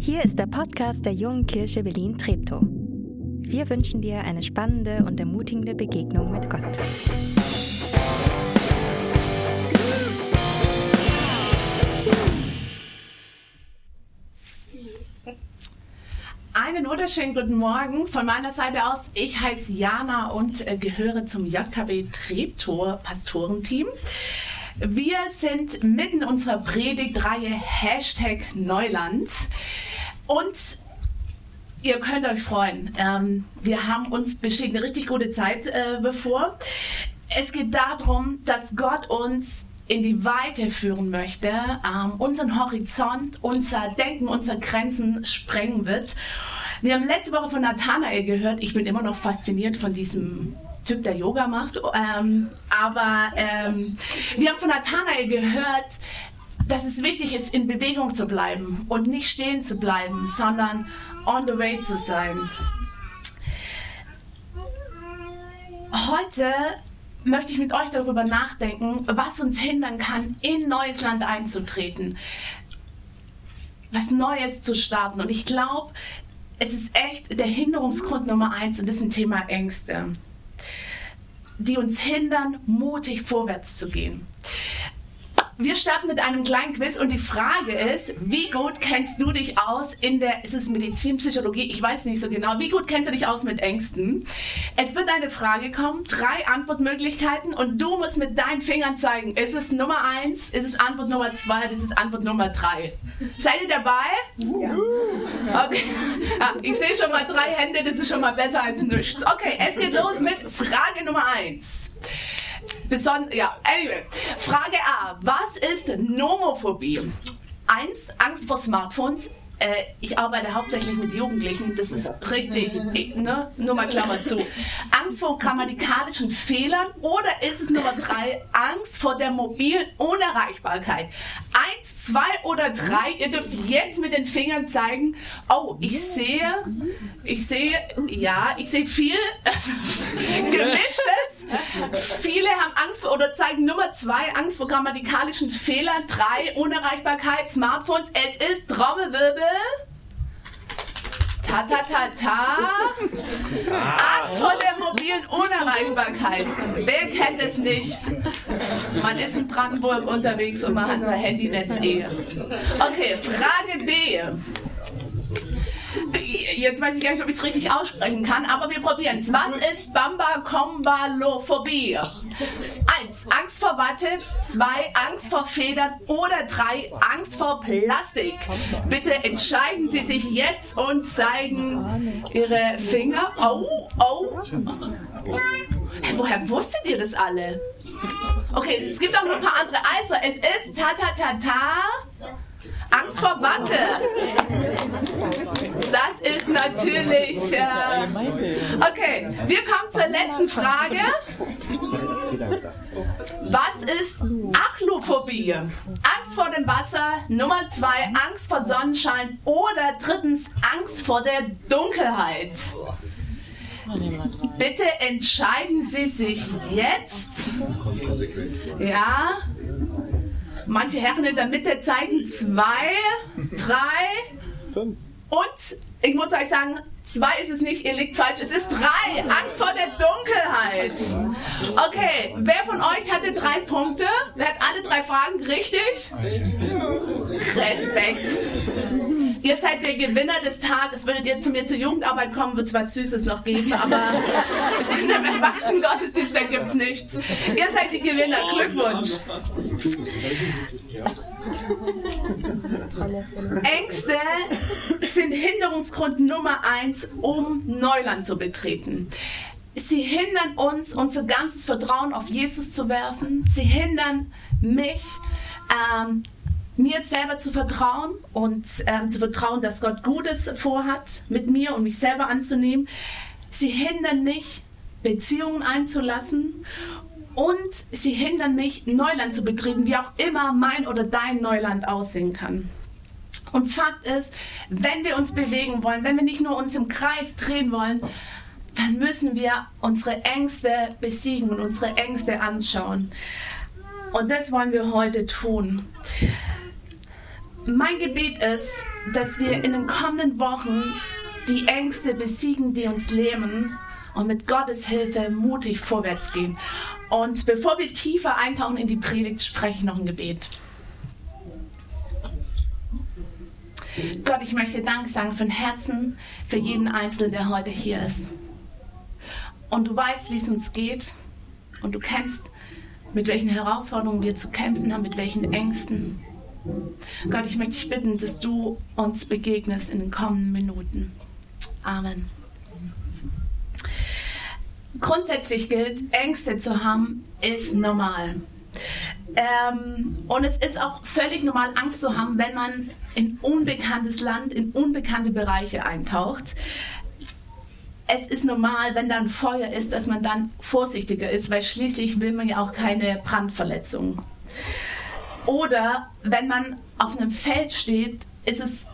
Hier ist der Podcast der Jungen Kirche Berlin-Treptow. Wir wünschen dir eine spannende und ermutigende Begegnung mit Gott. Wunderschönen guten Morgen von meiner Seite aus. Ich heiße Jana und äh, gehöre zum JKB Treptow Pastorenteam. Wir sind mitten in unserer Predigtreihe Hashtag Neuland und ihr könnt euch freuen. Ähm, wir haben uns bestimmt eine richtig gute Zeit äh, bevor. Es geht darum, dass Gott uns in die Weite führen möchte, ähm, unseren Horizont, unser Denken, unsere Grenzen sprengen wird. Wir haben letzte Woche von Nathanael gehört. Ich bin immer noch fasziniert von diesem Typ, der Yoga macht. Ähm, aber ähm, wir haben von Nathanael gehört, dass es wichtig ist, in Bewegung zu bleiben und nicht stehen zu bleiben, sondern on the way zu sein. Heute möchte ich mit euch darüber nachdenken, was uns hindern kann, in neues Land einzutreten, was Neues zu starten. Und ich glaube, es ist echt der Hinderungsgrund Nummer eins und das ist ein Thema Ängste, die uns hindern, mutig vorwärts zu gehen. Wir starten mit einem kleinen Quiz und die Frage ist, wie gut kennst du dich aus in der, ist es Medizinpsychologie? Ich weiß nicht so genau. Wie gut kennst du dich aus mit Ängsten? Es wird eine Frage kommen, drei Antwortmöglichkeiten und du musst mit deinen Fingern zeigen, ist es Nummer eins, ist es Antwort Nummer zwei, ist es Antwort Nummer drei. Seid ihr dabei? Ja. Okay. Ja, ich sehe schon mal drei Hände, das ist schon mal besser als nichts. Okay, es geht los mit Frage Nummer eins. Beson ja, anyway. Frage A. Was ist Nomophobie? Eins, Angst vor Smartphones. Äh, ich arbeite hauptsächlich mit Jugendlichen, das ist richtig, ne? nur mal Klammer zu. Angst vor grammatikalischen Fehlern oder ist es Nummer drei, Angst vor der mobilen Unerreichbarkeit? Eins, zwei oder drei, ihr dürft jetzt mit den Fingern zeigen, oh, ich sehe, ich sehe, ja, ich sehe viel Gemischtes. Viele haben Angst vor, oder zeigen Nummer zwei, Angst vor grammatikalischen Fehlern, drei, Unerreichbarkeit, Smartphones, es ist Trommelwirbel. Ta ta ta ta. Angst vor der mobilen Unerreichbarkeit. Wer kennt es nicht? Man ist in Brandenburg unterwegs und man hat ein Handynetz eh. Okay, Frage B. Jetzt weiß ich gar nicht, ob ich es richtig aussprechen kann, aber wir probieren es. Was ist Bambakombalophobie? Eins, Angst vor Watte. Zwei, Angst vor Federn. Oder drei, Angst vor Plastik. Bitte entscheiden Sie sich jetzt und zeigen Ihre Finger. Oh, oh. Woher wusstet ihr das alle? Okay, es gibt auch noch ein paar andere. Also, es ist ta ta ta ta. Angst vor Watte. Natürlich. Äh okay, wir kommen zur letzten Frage. Was ist Achlophobie? Angst vor dem Wasser. Nummer zwei, Angst vor Sonnenschein. Oder drittens, Angst vor der Dunkelheit. Bitte entscheiden Sie sich jetzt. Ja. Manche Herren in der Mitte zeigen zwei, drei und ich muss euch sagen, zwei ist es nicht, ihr liegt falsch, es ist drei. Angst vor der Dunkelheit. Okay, wer von euch hatte drei Punkte? Wer hat alle drei Fragen richtig? Respekt. Ihr seid der Gewinner des Tages. Würdet ihr zu mir zur Jugendarbeit kommen, wird es was Süßes noch geben, aber in einem Erwachsenen-Gottesdienst, da gibt es nichts. Ihr seid die Gewinner. Glückwunsch. Ängste sind Hinderungsgrund Nummer eins, um Neuland zu betreten. Sie hindern uns, unser ganzes Vertrauen auf Jesus zu werfen. Sie hindern mich, ähm, mir selber zu vertrauen und ähm, zu vertrauen, dass Gott Gutes vorhat mit mir und mich selber anzunehmen. Sie hindern mich, Beziehungen einzulassen Und sie hindern mich, Neuland zu betreten, wie auch immer mein oder dein Neuland aussehen kann. Und Fakt ist, wenn wir uns bewegen wollen, wenn wir nicht nur uns im Kreis drehen wollen, dann müssen wir unsere Ängste besiegen und unsere Ängste anschauen. Und das wollen wir heute tun. Mein Gebet ist, dass wir in den kommenden Wochen die Ängste besiegen, die uns lähmen und mit Gottes Hilfe mutig vorwärts gehen. Und bevor wir tiefer eintauchen in die Predigt, spreche ich noch ein Gebet. Gott, ich möchte Dank sagen von Herzen für jeden Einzelnen, der heute hier ist. Und du weißt, wie es uns geht. Und du kennst, mit welchen Herausforderungen wir zu kämpfen haben, mit welchen Ängsten. Gott, ich möchte dich bitten, dass du uns begegnest in den kommenden Minuten. Amen. Grundsätzlich gilt, Ängste zu haben, ist normal. Ähm, und es ist auch völlig normal, Angst zu haben, wenn man in unbekanntes Land, in unbekannte Bereiche eintaucht. Es ist normal, wenn da ein Feuer ist, dass man dann vorsichtiger ist, weil schließlich will man ja auch keine Brandverletzungen. Oder wenn man auf einem Feld steht, ist es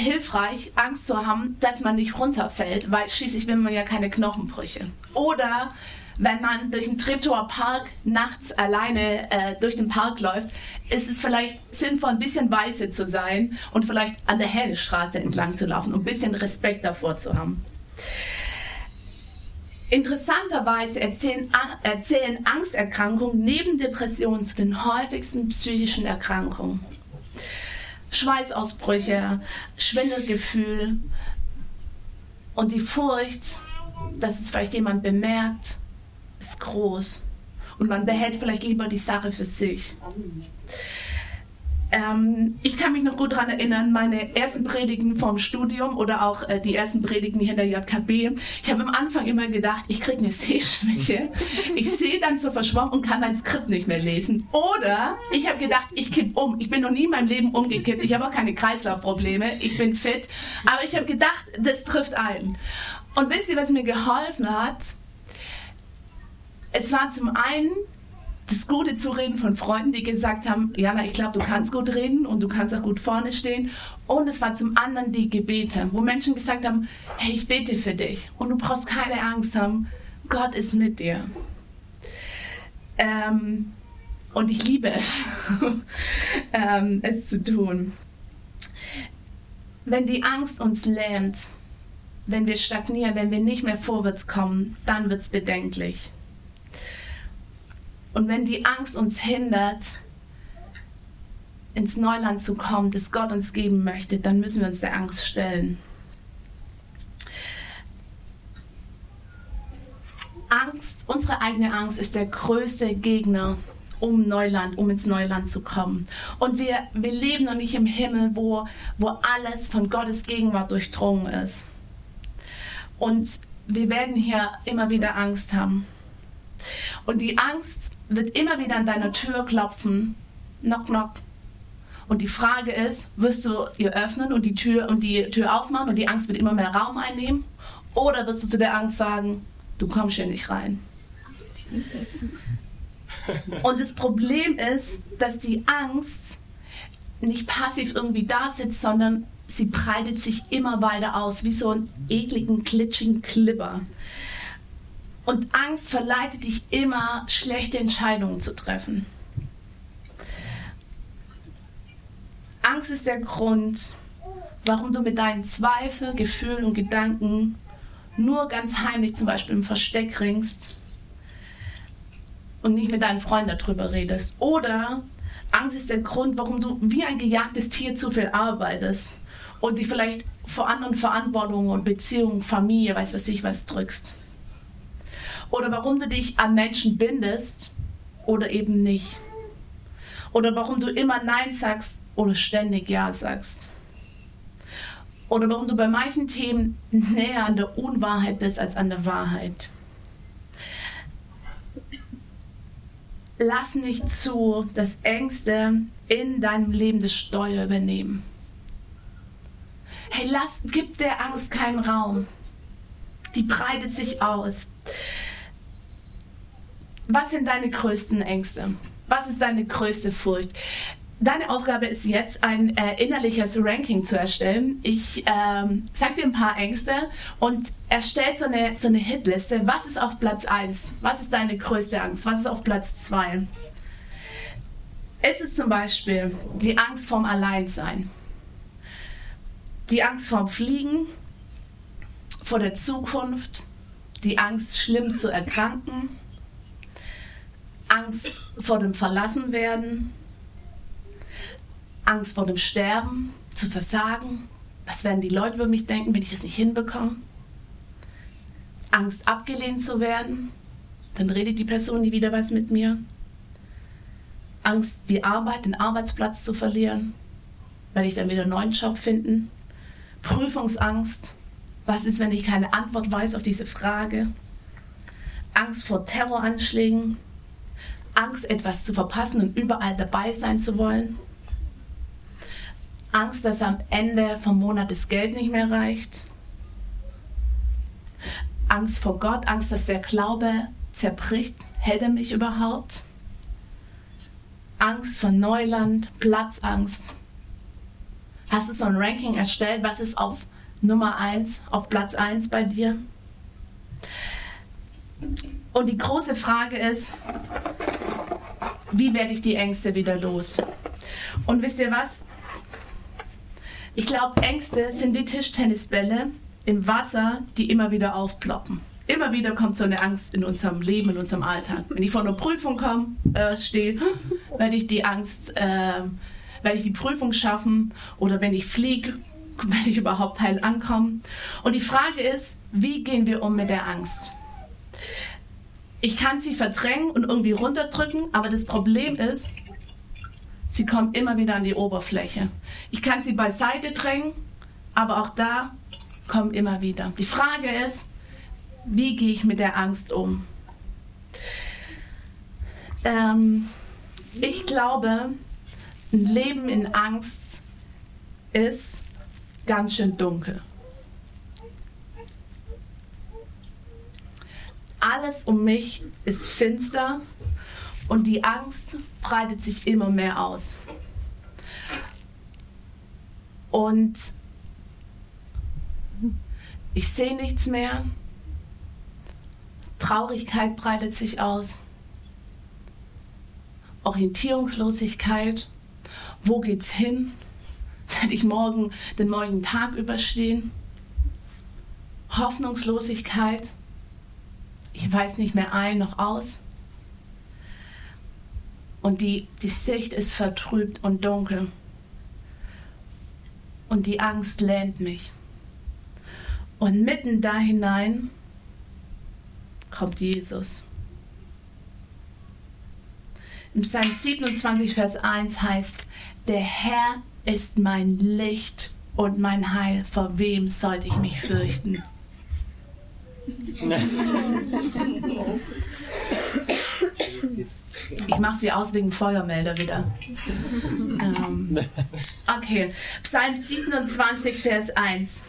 hilfreich, Angst zu haben, dass man nicht runterfällt, weil schließlich will man ja keine Knochenbrüche. Oder wenn man durch den Treptower Park nachts alleine äh, durch den Park läuft, ist es vielleicht sinnvoll, ein bisschen weiße zu sein und vielleicht an der hellen Straße entlang zu laufen, um ein bisschen Respekt davor zu haben. Interessanterweise erzählen, erzählen Angsterkrankungen neben Depressionen zu den häufigsten psychischen Erkrankungen. Schweißausbrüche, Schwindelgefühl und die Furcht, dass es vielleicht jemand bemerkt, ist groß. Und man behält vielleicht lieber die Sache für sich. Ähm, ich kann mich noch gut daran erinnern, meine ersten Predigten vom Studium oder auch äh, die ersten Predigten hier in der JKB. Ich habe am Anfang immer gedacht, ich kriege eine Sehschwäche. Ich sehe dann so verschwommen und kann mein Skript nicht mehr lesen. Oder ich habe gedacht, ich kipp um. Ich bin noch nie in meinem Leben umgekippt. Ich habe auch keine Kreislaufprobleme. Ich bin fit. Aber ich habe gedacht, das trifft ein. Und wisst ihr, was mir geholfen hat? Es war zum einen das gute Zureden von Freunden, die gesagt haben, Jana, ich glaube, du kannst gut reden und du kannst auch gut vorne stehen. Und es war zum anderen die Gebete, wo Menschen gesagt haben, hey, ich bete für dich und du brauchst keine Angst haben, Gott ist mit dir. Ähm, und ich liebe es, ähm, es zu tun. Wenn die Angst uns lähmt, wenn wir stagnieren, wenn wir nicht mehr vorwärts kommen, dann wird es bedenklich. Und wenn die Angst uns hindert, ins Neuland zu kommen, das Gott uns geben möchte, dann müssen wir uns der Angst stellen. Angst, unsere eigene Angst ist der größte Gegner, um Neuland, um ins Neuland zu kommen. Und wir, wir leben noch nicht im Himmel, wo, wo alles von Gottes Gegenwart durchdrungen ist. Und wir werden hier immer wieder Angst haben. Und die Angst wird immer wieder an deiner Tür klopfen. Knock, knock. Und die Frage ist, wirst du ihr öffnen und die Tür und die Tür aufmachen und die Angst wird immer mehr Raum einnehmen? Oder wirst du zu der Angst sagen, du kommst hier nicht rein? Und das Problem ist, dass die Angst nicht passiv irgendwie da sitzt, sondern sie breitet sich immer weiter aus, wie so ein ekligen, glitschigen Klipper. Und Angst verleitet dich immer, schlechte Entscheidungen zu treffen. Angst ist der Grund, warum du mit deinen Zweifeln, Gefühlen und Gedanken nur ganz heimlich zum Beispiel im Versteck ringst und nicht mit deinen Freunden darüber redest. Oder Angst ist der Grund, warum du wie ein gejagtes Tier zu viel arbeitest und dich vielleicht vor anderen Verantwortungen und Beziehungen, Familie, weiß was ich was drückst oder warum du dich an Menschen bindest oder eben nicht. Oder warum du immer Nein sagst oder ständig Ja sagst. Oder warum du bei manchen Themen näher an der Unwahrheit bist als an der Wahrheit. Lass nicht zu, dass Ängste in deinem Leben das Steuer übernehmen. Hey, lass, gib der Angst keinen Raum. Die breitet sich aus was sind deine größten Ängste? Was ist deine größte Furcht? Deine Aufgabe ist jetzt, ein äh, innerliches Ranking zu erstellen. Ich ähm, sage dir ein paar Ängste und erstell so eine, so eine Hitliste. Was ist auf Platz 1? Was ist deine größte Angst? Was ist auf Platz 2? Es ist zum Beispiel die Angst vorm Alleinsein, die Angst vorm Fliegen, vor der Zukunft, die Angst, schlimm zu erkranken, Angst vor dem Verlassenwerden, Angst vor dem Sterben, zu versagen. Was werden die Leute über mich denken, wenn ich es nicht hinbekomme? Angst, abgelehnt zu werden. Dann redet die Person nie wieder was mit mir. Angst, die Arbeit, den Arbeitsplatz zu verlieren. Werde ich dann wieder einen neuen Job finden? Prüfungsangst. Was ist, wenn ich keine Antwort weiß auf diese Frage? Angst vor Terroranschlägen. Angst, etwas zu verpassen und überall dabei sein zu wollen. Angst, dass am Ende vom Monat das Geld nicht mehr reicht. Angst vor Gott, Angst, dass der Glaube zerbricht. Hält er mich überhaupt? Angst vor Neuland, Platzangst. Hast du so ein Ranking erstellt? Was ist auf Nummer 1, auf Platz 1 bei dir? Und die große Frage ist, wie werde ich die Ängste wieder los? Und wisst ihr was? Ich glaube, Ängste sind wie Tischtennisbälle im Wasser, die immer wieder aufploppen. Immer wieder kommt so eine Angst in unserem Leben, in unserem Alltag. Wenn ich vor einer Prüfung komme, äh, stehe, werde ich die Angst, äh, werde ich die Prüfung schaffen oder wenn ich fliege, werde ich überhaupt heil ankommen. Und die Frage ist, wie gehen wir um mit der Angst? Ich kann sie verdrängen und irgendwie runterdrücken, aber das Problem ist, Sie kommen immer wieder an die Oberfläche. Ich kann sie beiseite drängen, aber auch da kommen immer wieder. Die Frage ist, wie gehe ich mit der Angst um? Ähm, ich glaube, ein Leben in Angst ist ganz schön dunkel. Alles um mich ist finster und die Angst breitet sich immer mehr aus. Und ich sehe nichts mehr. Traurigkeit breitet sich aus. Orientierungslosigkeit. Wo geht's hin? Werde ich morgen den morgigen Tag überstehen? Hoffnungslosigkeit. Ich weiß nicht mehr ein noch aus und die, die Sicht ist vertrübt und dunkel. Und die Angst lähmt mich. Und mitten da hinein kommt Jesus. Im Psalm 27, Vers 1 heißt, der Herr ist mein Licht und mein Heil, vor wem sollte ich mich fürchten? Ich mache sie aus wegen Feuermelder wieder. ähm, okay, Psalm 27, Vers 1.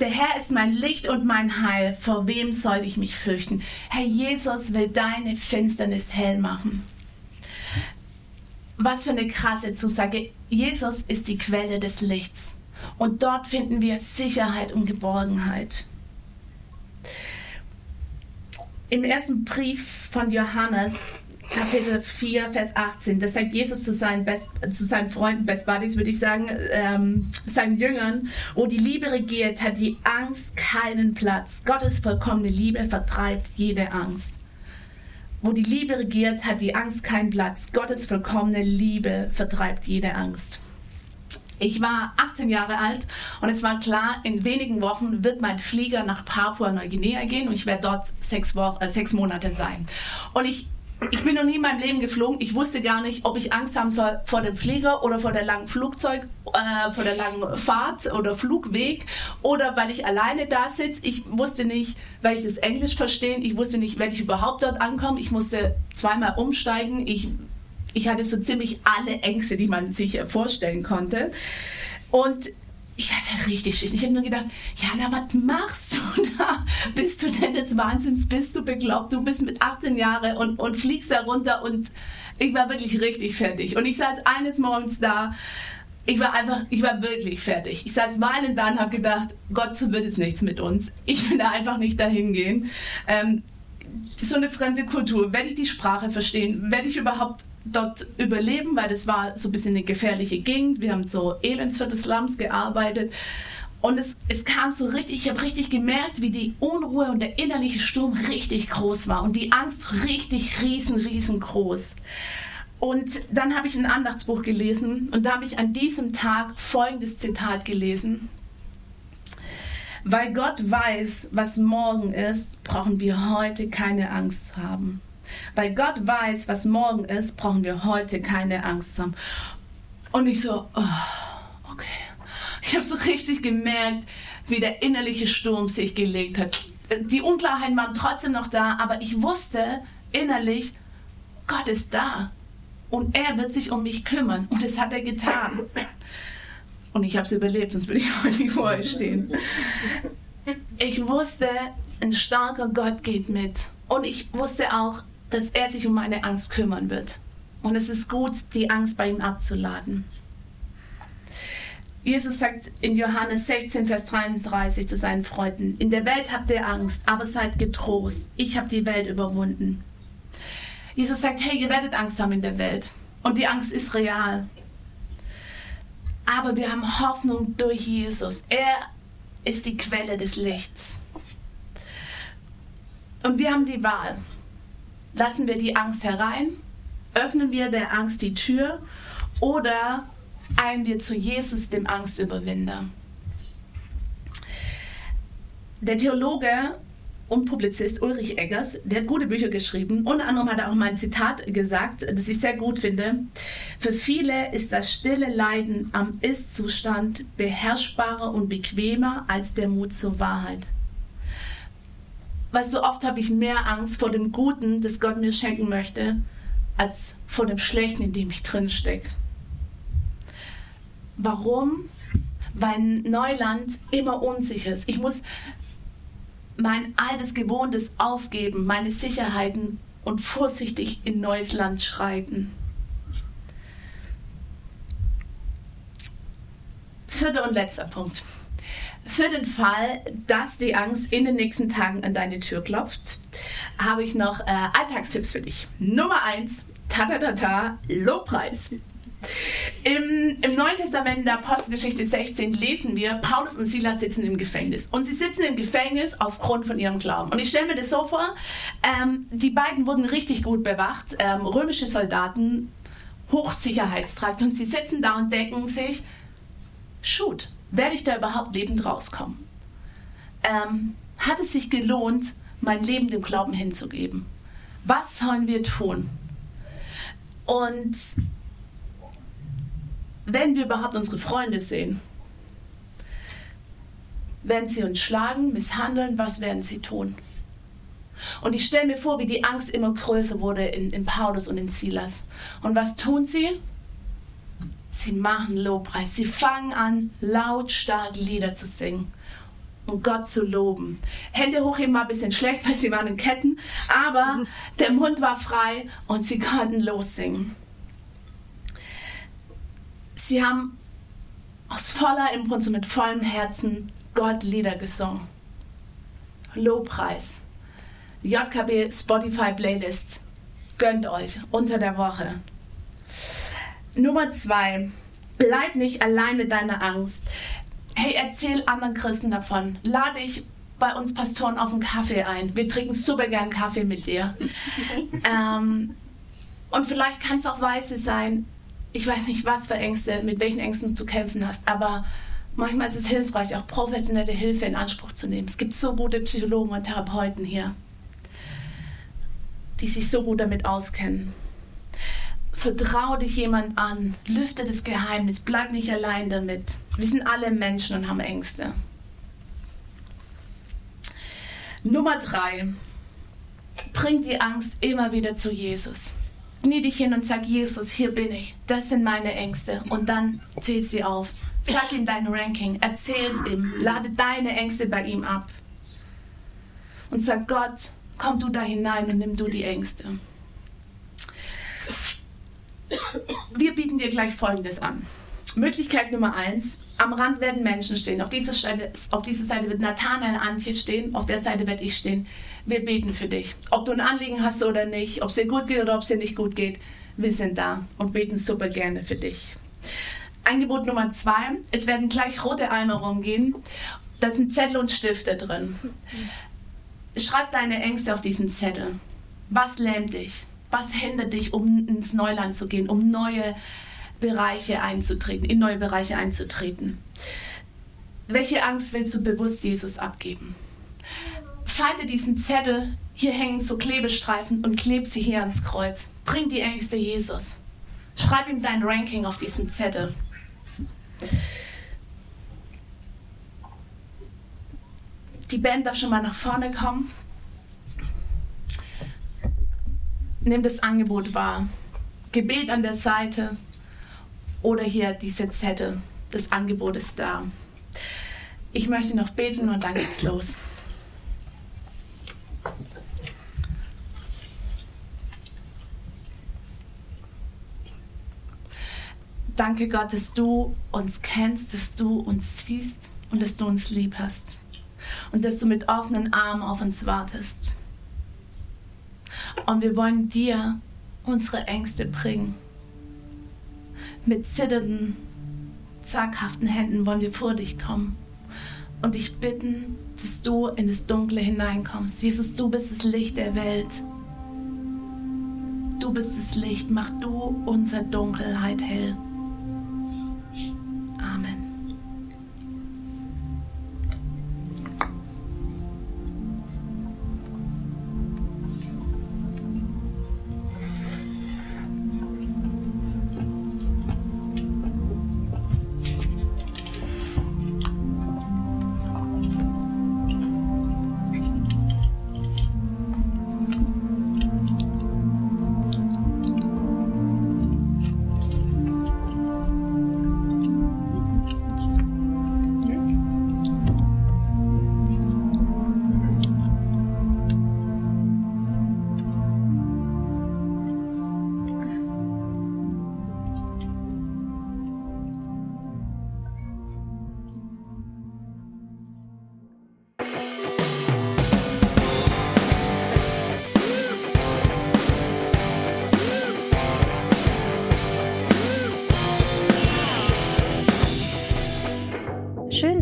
Der Herr ist mein Licht und mein Heil. Vor wem soll ich mich fürchten? Herr Jesus will deine Finsternis hell machen. Was für eine krasse Zusage. Jesus ist die Quelle des Lichts. Und dort finden wir Sicherheit und Geborgenheit. Im ersten Brief von Johannes Kapitel 4, Vers 18. Das sagt Jesus zu seinen, Best, zu seinen Freunden, Best Buddies, würde ich sagen, ähm, seinen Jüngern. Wo die Liebe regiert, hat die Angst keinen Platz. Gottes vollkommene Liebe vertreibt jede Angst. Wo die Liebe regiert, hat die Angst keinen Platz. Gottes vollkommene Liebe vertreibt jede Angst. Ich war 18 Jahre alt und es war klar, in wenigen Wochen wird mein Flieger nach Papua-Neuguinea gehen und ich werde dort sechs, Wochen, äh, sechs Monate sein. Und ich ich bin noch nie in meinem Leben geflogen. Ich wusste gar nicht, ob ich Angst haben soll vor dem Flieger oder vor der langen Flugzeug, äh, vor der langen Fahrt oder Flugweg oder weil ich alleine da sitze. Ich wusste nicht, weil ich das Englisch verstehe. Ich wusste nicht, werde ich überhaupt dort ankommen. Ich musste zweimal umsteigen. Ich, ich hatte so ziemlich alle Ängste, die man sich vorstellen konnte. Und ich hatte richtig Schiss. Ich habe nur gedacht, Jana, was machst du da? Bist du denn des Wahnsinns? Bist du beglaubt? Du bist mit 18 Jahren und, und fliegst da runter und ich war wirklich richtig fertig. Und ich saß eines Morgens da. Ich war einfach, ich war wirklich fertig. Ich saß weinend da und habe gedacht, Gott, so wird es nichts mit uns. Ich will da einfach nicht dahin gehen. Ähm, so eine fremde Kultur. Werde ich die Sprache verstehen? Werde ich überhaupt dort überleben, weil das war so ein bisschen eine gefährliche Gegend. Wir haben so Elendsviertel Slums gearbeitet. Und es, es kam so richtig, ich habe richtig gemerkt, wie die Unruhe und der innerliche Sturm richtig groß war und die Angst richtig riesen, riesengroß. Und dann habe ich ein Andachtsbuch gelesen und da habe ich an diesem Tag folgendes Zitat gelesen. Weil Gott weiß, was morgen ist, brauchen wir heute keine Angst zu haben. Weil Gott weiß, was morgen ist, brauchen wir heute keine Angst haben. Und ich so, oh, okay. Ich habe so richtig gemerkt, wie der innerliche Sturm sich gelegt hat. Die Unklarheiten waren trotzdem noch da, aber ich wusste innerlich, Gott ist da. Und er wird sich um mich kümmern. Und das hat er getan. Und ich habe es überlebt, sonst würde ich heute nicht vor euch stehen. Ich wusste, ein starker Gott geht mit. Und ich wusste auch, dass er sich um meine Angst kümmern wird. Und es ist gut, die Angst bei ihm abzuladen. Jesus sagt in Johannes 16, Vers 33 zu seinen Freunden, in der Welt habt ihr Angst, aber seid getrost, ich habe die Welt überwunden. Jesus sagt, hey, ihr werdet Angst haben in der Welt. Und die Angst ist real. Aber wir haben Hoffnung durch Jesus. Er ist die Quelle des Lichts. Und wir haben die Wahl. Lassen wir die Angst herein? Öffnen wir der Angst die Tür? Oder eilen wir zu Jesus, dem Angstüberwinder? Der Theologe und Publizist Ulrich Eggers, der hat gute Bücher geschrieben. Unter anderem hat er auch mal ein Zitat gesagt, das ich sehr gut finde. Für viele ist das stille Leiden am Ist-Zustand beherrschbarer und bequemer als der Mut zur Wahrheit. Weil so oft habe ich mehr Angst vor dem Guten, das Gott mir schenken möchte, als vor dem Schlechten, in dem ich drin stecke. Warum? Weil Neuland immer unsicher ist. Ich muss mein altes Gewohntes aufgeben, meine Sicherheiten und vorsichtig in neues Land schreiten. Vierter und letzter Punkt. Für den Fall, dass die Angst in den nächsten Tagen an deine Tür klopft, habe ich noch äh, Alltagstipps für dich. Nummer eins, tatatata, Lobpreis. Im, Im, Neuen Testament der Apostelgeschichte 16 lesen wir, Paulus und Silas sitzen im Gefängnis. Und sie sitzen im Gefängnis aufgrund von ihrem Glauben. Und ich stelle mir das so vor, ähm, die beiden wurden richtig gut bewacht, ähm, römische Soldaten, Hochsicherheitstrakt. Und sie sitzen da und denken sich, shoot, werde ich da überhaupt lebend rauskommen? Ähm, hat es sich gelohnt, mein Leben dem Glauben hinzugeben? Was sollen wir tun? Und wenn wir überhaupt unsere Freunde sehen, werden sie uns schlagen, misshandeln, was werden sie tun? Und ich stelle mir vor, wie die Angst immer größer wurde in, in Paulus und in Silas. Und was tun sie? Sie machen Lobpreis. Sie fangen an, lautstark Lieder zu singen und Gott zu loben. Hände hochheben war ein bisschen schlecht, weil sie waren in Ketten, aber der Mund war frei und sie konnten lossingen. Sie haben aus voller Impuls und mit vollem Herzen Gott Lieder gesungen. Lobpreis. JKB Spotify Playlist. Gönnt euch unter der Woche. Nummer zwei, bleib nicht allein mit deiner Angst. Hey, erzähl anderen Christen davon. Lade dich bei uns Pastoren auf einen Kaffee ein. Wir trinken super gern Kaffee mit dir. ähm, und vielleicht kann es auch Weiße sein. Ich weiß nicht, was für Ängste, mit welchen Ängsten du zu kämpfen hast, aber manchmal ist es hilfreich, auch professionelle Hilfe in Anspruch zu nehmen. Es gibt so gute Psychologen und Therapeuten hier, die sich so gut damit auskennen. Vertrau dich jemand an, lüfte das Geheimnis, bleib nicht allein damit. Wir sind alle Menschen und haben Ängste. Nummer drei. Bring die Angst immer wieder zu Jesus. Knie dich hin und sag, Jesus, hier bin ich. Das sind meine Ängste. Und dann zähl sie auf. Sag ihm dein Ranking, erzähl es ihm, lade deine Ängste bei ihm ab. Und sag Gott, komm du da hinein und nimm du die Ängste. Wir bieten dir gleich Folgendes an. Möglichkeit Nummer eins. Am Rand werden Menschen stehen. Auf dieser, Seite, auf dieser Seite wird Nathanael Antje stehen, auf der Seite werde ich stehen. Wir beten für dich. Ob du ein Anliegen hast oder nicht, ob es dir gut geht oder ob es dir nicht gut geht, wir sind da und beten super gerne für dich. Angebot Nummer zwei. Es werden gleich rote Eimer rumgehen. Da sind Zettel und Stifte drin. Schreib deine Ängste auf diesen Zettel. Was lähmt dich? Was hindert dich, um ins Neuland zu gehen, um neue Bereiche einzutreten, in neue Bereiche einzutreten? Welche Angst willst du bewusst Jesus abgeben? Falte diesen Zettel, hier hängen so Klebestreifen und kleb sie hier ans Kreuz. Bring die Ängste Jesus. Schreib ihm dein Ranking auf diesen Zettel. Die Band darf schon mal nach vorne kommen. Nimm das Angebot wahr. Gebet an der Seite oder hier diese Zettel. Das Angebot ist da. Ich möchte noch beten und dann geht's los. Danke Gott, dass du uns kennst, dass du uns siehst und dass du uns lieb hast und dass du mit offenen Armen auf uns wartest. Und wir wollen dir unsere Ängste bringen. Mit zitternden, zaghaften Händen wollen wir vor dich kommen und dich bitten, dass du in das Dunkle hineinkommst. Jesus, du bist das Licht der Welt. Du bist das Licht, mach du unsere Dunkelheit hell.